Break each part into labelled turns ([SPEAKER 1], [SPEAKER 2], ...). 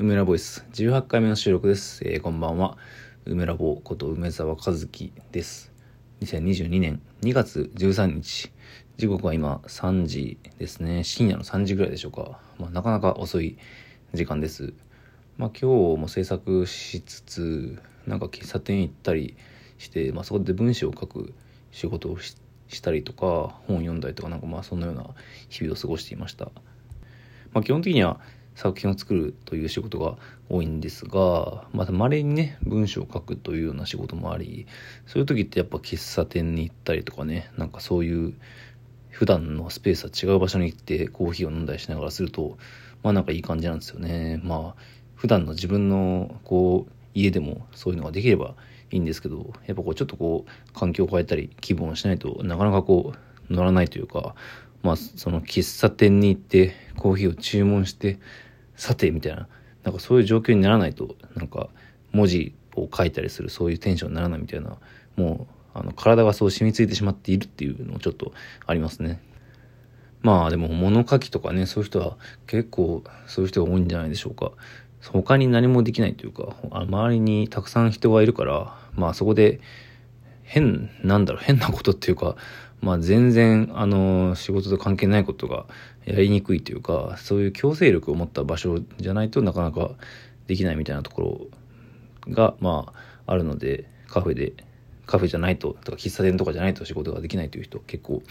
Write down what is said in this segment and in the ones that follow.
[SPEAKER 1] 梅ラボイス18回目の収録です。えー、こんばんは。梅ラボこと梅沢和樹です。2022年2月13日。時刻は今3時ですね。深夜の3時ぐらいでしょうか。まあ、なかなか遅い時間です。まあ、今日も制作しつつ、なんか喫茶店行ったりして、まあ、そこで文章を書く仕事をしたりとか、本を読んだりとか、なんかまあそんなような日々を過ごしていました。まあ、基本的には作品を作るという仕事が多いんですが、また稀にね、文章を書くというような仕事もあり、そういう時ってやっぱ喫茶店に行ったりとかね、なんかそういう普段のスペースは違う場所に行ってコーヒーを飲んだりしながらすると、まあなんかいい感じなんですよね。まあ、普段の自分のこう、家でもそういうのができればいいんですけど、やっぱこうちょっとこう、環境を変えたり、気分をしないとなかなかこう、乗らないというか、まあその喫茶店に行ってコーヒーを注文して、さて、みたいな、なんかそういう状況にならないと、なんか文字を書いたりするそういうテンションにならないみたいな、もう、あの、体がそう染みついてしまっているっていうのもちょっとありますね。まあでも物書きとかね、そういう人は結構そういう人が多いんじゃないでしょうか。他に何もできないというか、周りにたくさん人がいるから、まあそこで変、なんだろう、変なことっていうか、まあ全然、あの、仕事と関係ないことがやりにくいというか、そういう強制力を持った場所じゃないとなかなかできないみたいなところが、まあ、あるので、カフェで、カフェじゃないと、とか喫茶店とかじゃないと仕事ができないという人結構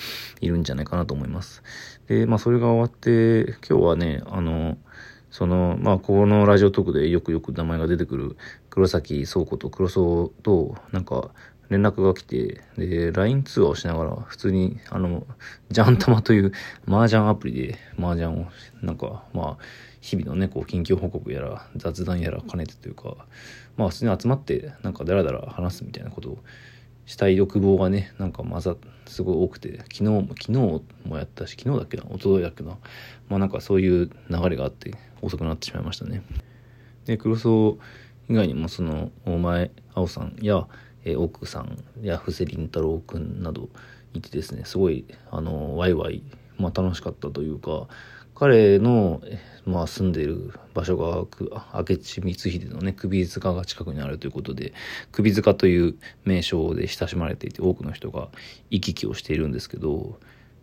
[SPEAKER 1] いるんじゃないかなと思います。で、まあそれが終わって、今日はね、あの、その、まあ、このラジオトークでよくよく名前が出てくる黒崎倉庫と黒荘と、なんか、連絡が来て、で、LINE 通話をしながら、普通に、あの、ジャンタマという麻雀アプリで麻雀を、なんか、まあ、日々のね、こう、近況報告やら、雑談やら兼ねてというか、まあ、普通に集まって、なんか、だらだら話すみたいなことをしたい欲望がね、なんかまざ、すごい多くて、昨日も、昨日もやったし、昨日だっけな、一昨日だっけな、まあなんかそういう流れがあって、遅くなってしまいましたね。で、黒荘以外にも、その、大前青さんや、えー、奥さんや布施凛太郎くんなどいてですねすごいあのワイワイ、まあ、楽しかったというか彼の、まあ、住んでいる場所が明智光秀のね首塚が近くにあるということで首塚という名称で親しまれていて多くの人が行き来をしているんですけど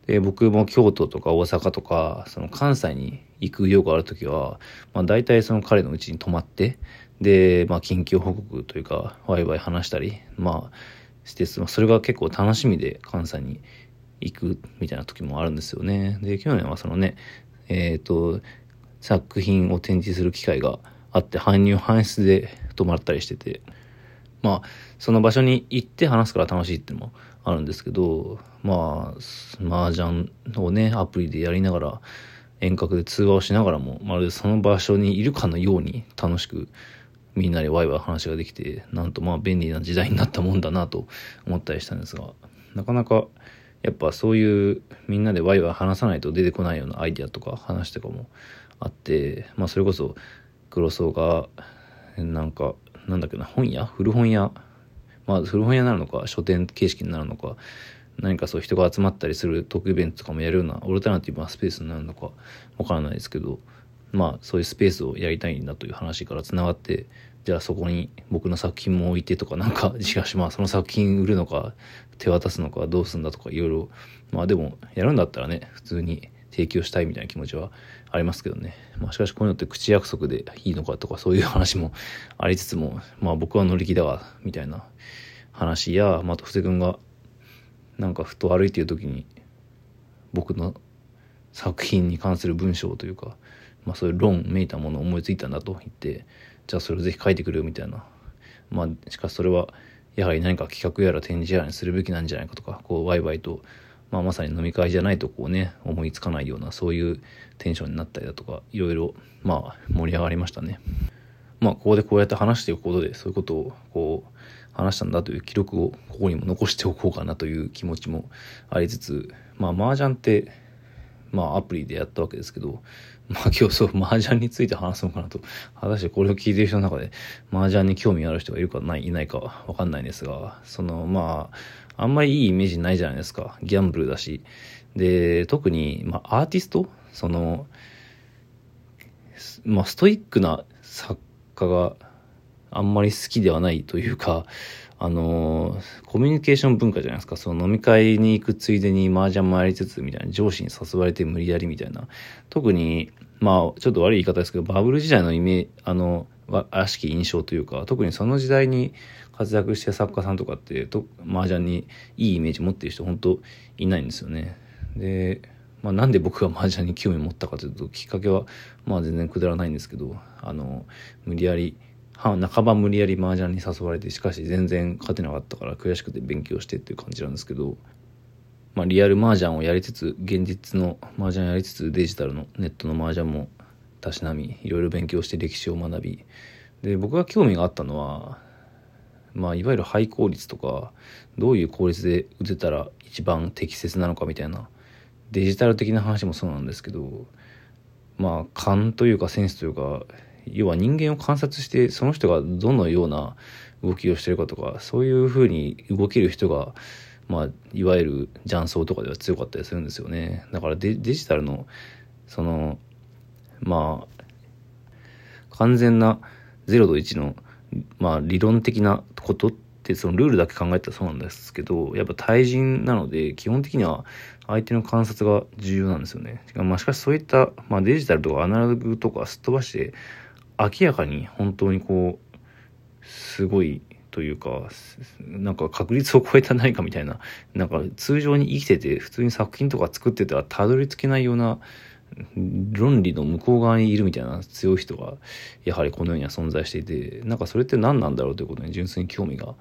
[SPEAKER 1] で僕も京都とか大阪とかその関西に行く用がある時は、まあ、大体その彼の家に泊まってで、まあ、近況報告というか、ワイワイ話したり、まあ、して、それが結構楽しみで関西に行くみたいな時もあるんですよね。で、去年はそのね、えっ、ー、と、作品を展示する機会があって、搬入搬出で泊まったりしてて、まあ、その場所に行って話すから楽しいっていうのもあるんですけど、まあ、麻雀をね、アプリでやりながら、遠隔で通話をしながらも、まるでその場所にいるかのように楽しくみんなでワイワイ話ができて、なんとまあ便利な時代になったもんだなと思ったりしたんですが、なかなかやっぱそういうみんなでワイワイ話さないと出てこないようなアイディアとか話とかもあって、まあそれこそ黒荘がなんかなんだっけな本屋？古本屋？まあ古本屋なるのか書店形式になるのか何かそう人が集まったりするトークイベントとかもやるようなオルタナティブなスペースになるのかわからないですけどまあそういうスペースをやりたいんだという話からつながってじゃあそこに僕の作品も置いてとかなんか しかしまあその作品売るのか手渡すのかどうすんだとかいろいろまあでもやるんだったらね普通に提供したいみたいな気持ちはありますけどね。まあしかしこういうのって口約束でいいのかとかそういう話も ありつつも、まあ僕は乗り気だわ、みたいな話や、まあ布施君がなんかふと歩いている時に僕の作品に関する文章というか、まあそういう論めいたものを思いついたんだと言って、じゃあそれをぜひ書いてくれよみたいな。まあしかしそれはやはり何か企画やら展示やらにするべきなんじゃないかとか、こうワイワイと、まあまさに飲み会じゃないとこうね、思いつかないようなそういうテンションになったりだとか、いろいろまあ盛り上がりましたね。まあここでこうやって話していくことでそういうことをこう話したんだという記録をここにも残しておこうかなという気持ちもありつつ、まあ麻雀ってまあアプリでやったわけですけど、まあ今日そう、麻雀について話そうかなと。果たしてこれを聞いてる人の中で、麻雀に興味ある人がいるかない、いないかわかんないんですが、その、まあ、あんまりいいイメージないじゃないですか。ギャンブルだし。で、特に、まあアーティスト？その、まあストイックな作家があんまり好きではないというか、あのコミュニケーション文化じゃないですか。その飲み会に行くついでに麻雀もやりつつみたいな、上司に誘われて無理やりみたいな。特に、まあ、ちょっと悪い言い方ですけど、バブル時代のイメあの、らしき印象というか、特にその時代に活躍して作家さんとかって、と麻雀にいいイメージ持ってる人、本当いないんですよね。で、まあ、なんで僕が麻雀に興味持ったかというと、きっかけは、まあ全然くだらないんですけど、あの、無理やり、半ば無理やり麻雀に誘われて、しかし全然勝てなかったから悔しくて勉強してっていう感じなんですけど、まあリアル麻雀をやりつつ、現実の麻雀やりつつ、デジタルのネットの麻雀もたしなみ、いろいろ勉強して歴史を学び、で、僕が興味があったのは、まあいわゆる廃効率とか、どういう効率で打てたら一番適切なのかみたいなデジタル的な話もそうなんですけどまあ勘というかセンスというか要は人間を観察してその人がどのような動きをしてるかとかそういうふうに動ける人がまあいわゆる雀荘とかでは強かったりするんですよねだからデジタルのそのまあ完全な0と1のまあ理論的なことってそのルールだけ考えたらそうなんですけどやっぱ対人なので基本的には相手の観察が重要なんですよね。まあ、しかしそういった、まあ、デジタルとかアナログとかすっ飛ばして明らかに本当にこうすごいというかなんか確率を超えた何かみたいななんか通常に生きてて普通に作品とか作ってたらたどり着けないような論理の向こう側にいるみたいな強い人がやはりこの世には存在していてなんかそれって何なんだろうということに純粋に興味が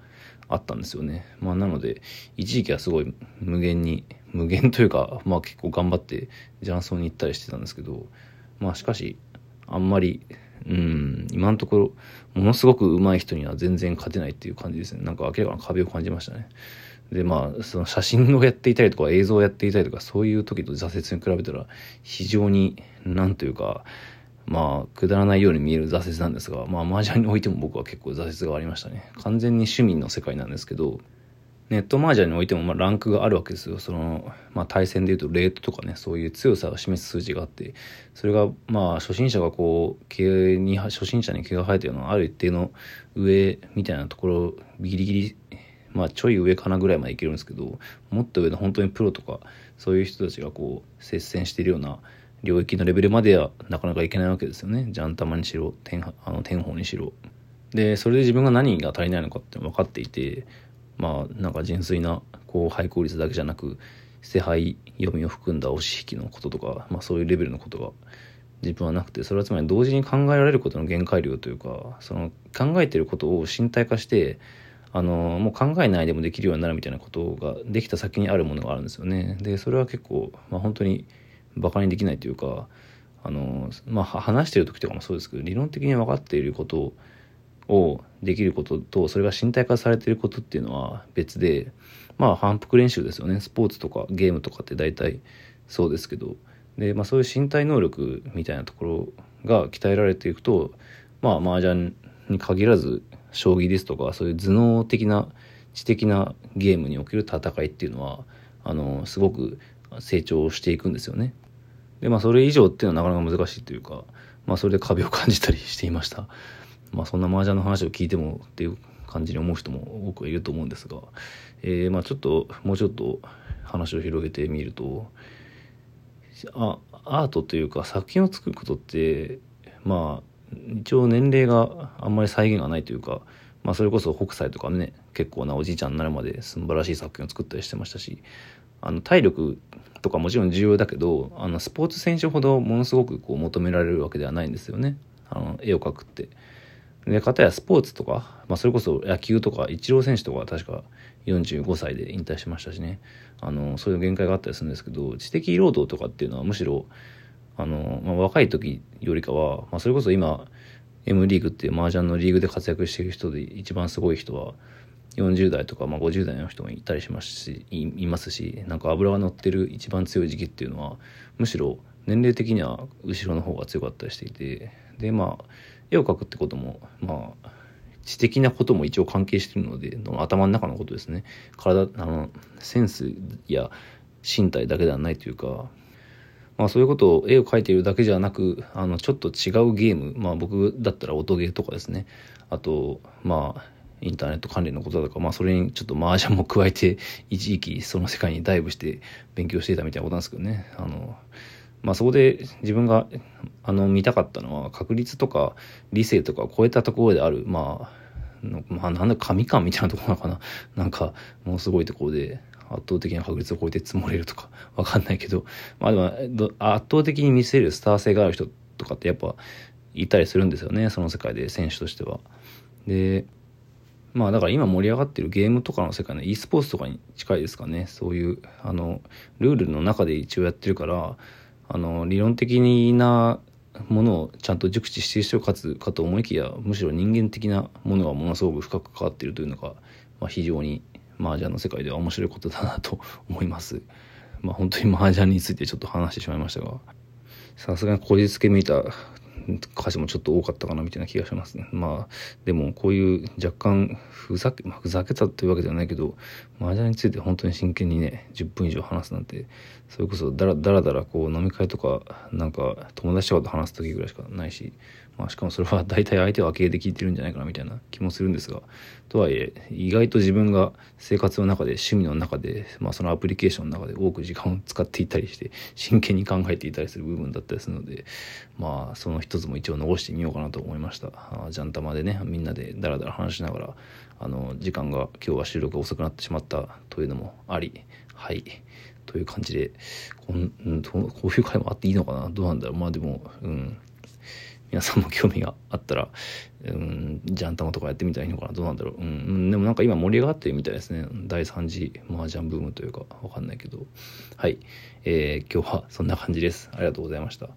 [SPEAKER 1] あったんですよね。まあなので一時期はすごい無限に無限というか、まあ結構頑張って雀荘に行ったりしてたんですけど、まあしかし、あんまり、うん、今のところ、ものすごく上手い人には全然勝てないっていう感じですね。なんか明らかな壁を感じましたね。で、まあ、その写真をやっていたりとか映像をやっていたりとか、そういう時と挫折に比べたら、非常に、なんというか、まあ、くだらないように見える挫折なんですが、まあ、麻雀においても僕は結構挫折がありましたね。完全に趣味の世界なんですけど、ネットマージャンにおいてもまランクがあるわけですよ。その、まあ、対戦でいうとレートとかね、そういう強さを示す数字があって、それが、まあ、初心者がこう、毛に、初心者に毛が生えてるのはある一定の上みたいなところ、ギリギリ、まあ、ちょい上かなぐらいまでいけるんですけど、もっと上の本当にプロとか、そういう人たちがこう、接戦しているような領域のレベルまではなかなかいけないわけですよね。ジャン玉にしろ、天あの天宝にしろ。で、それで自分が何が足りないのかって分かっていて、まあなんか純粋なこう廃効率だけじゃなく捨て牌読みを含んだ押し引きのこととか、まあ、そういうレベルのことが自分はなくてそれはつまり同時に考えられることの限界量というかその考えてることを身体化してあのもう考えないでもできるようになるみたいなことができた先にあるものがあるんですよね。でそれは結構、まあ、本当にバカにできないというかあの、まあ、話してる時とかもそうですけど理論的に分かっていることををできることとそれが身体化されていることっていうのは別でまあ反復練習ですよねスポーツとかゲームとかって大体そうですけどで、まあ、そういう身体能力みたいなところが鍛えられていくとまあ麻雀に限らず将棋ですとかそういう頭脳的な知的なゲームにおける戦いっていうのはあのすごく成長していくんですよね。でまあそれ以上っていうのはなかなか難しいというか、まあ、それで壁を感じたりしていました。まあそんな麻雀の話を聞いてもっていう感じに思う人も多くいると思うんですが、えー、まあちょっともうちょっと話を広げてみるとあアートというか作品を作ることってまあ一応年齢があんまり再現がないというか、まあ、それこそ北斎とかね結構なおじいちゃんになるまで素晴らしい作品を作ったりしてましたしあの体力とかもちろん重要だけどあのスポーツ選手ほどものすごくこう求められるわけではないんですよねあの絵を描くって。で、かたやスポーツとか、まあ、それこそ野球とか、イチロー選手とか確か45歳で引退しましたしね、あの、そういう限界があったりするんですけど、知的労働とかっていうのはむしろ、あの、まあ、若い時よりかは、まあ、それこそ今、M リーグっていう麻雀のリーグで活躍している人で一番すごい人は、40代とか、まあ、50代の人もいたりしますしい、いますし、なんか油が乗ってる一番強い時期っていうのは、むしろ年齢的には後ろの方が強かったりしていて、で、まあ、絵を描くってことも、まあ、知的なことも一応関係してるので、頭の中のことですね。体、あの、センスや身体だけではないというか、まあそういうことを絵を描いているだけじゃなく、あの、ちょっと違うゲーム、まあ僕だったら音ゲーとかですね。あと、まあ、インターネット関連のことだとか、まあそれにちょっと麻雀も加えて、一時期その世界にダイブして勉強していたみたいなことなんですけどね。あの、まあそこで自分が、あの、見たかったのは、確率とか理性とかを超えたところである、まあ、まあ、なんだ、神感みたいなところなのかな。なんか、ものすごいところで、圧倒的な確率を超えて積もれるとか、わかんないけど、まあでも、圧倒的に見せるスター性がある人とかってやっぱ、いたりするんですよね、その世界で、選手としては。で、まあだから今盛り上がってるゲームとかの世界の e スポーツとかに近いですかね。そういう、あの、ルールの中で一応やってるから、あの、理論的なものをちゃんと熟知している人かつかと思いきや、むしろ人間的なものがものすごく深く関わっているというのが、まあ非常に麻雀の世界では面白いことだなと思います。まあ本当に麻雀についてちょっと話してしまいましたが、さすがにこじつけ見た歌詞もちょっと多かったかなみたいな気がしますね。まあ、でもこういう若干ふざけ、まあ、ふざけたというわけではないけど、麻雀について本当に真剣にね、10分以上話すなんて、それこそだらだらだらこう飲み会とか、なんか友達とかと話す時ぐらいしかないし、まあしかもそれは 大体相手は明けで聞いてるんじゃないかなみたいな気もするんですが、とはいえ、意外と自分が生活の中で、趣味の中で、まあそのアプリケーションの中で多く時間を使っていたりして、真剣に考えていたりする部分だったりするので、まあその人一つも一応残してみようかなと思いました。あジャンタマでね、みんなでダラダラ話しながら、あの、時間が今日は収録が遅くなってしまったというのもあり、はい。という感じで、こんこういう回もあっていいのかな？どうなんだろう？まあでも、うん。皆さんも興味があったら、うん、ジャンタマとかやってみたらいいのかな？どうなんだろう？うん、でもなんか今盛り上がってるみたいですね。第3次麻雀ブームというか、わかんないけど。はい。えー、今日はそんな感じです。ありがとうございました。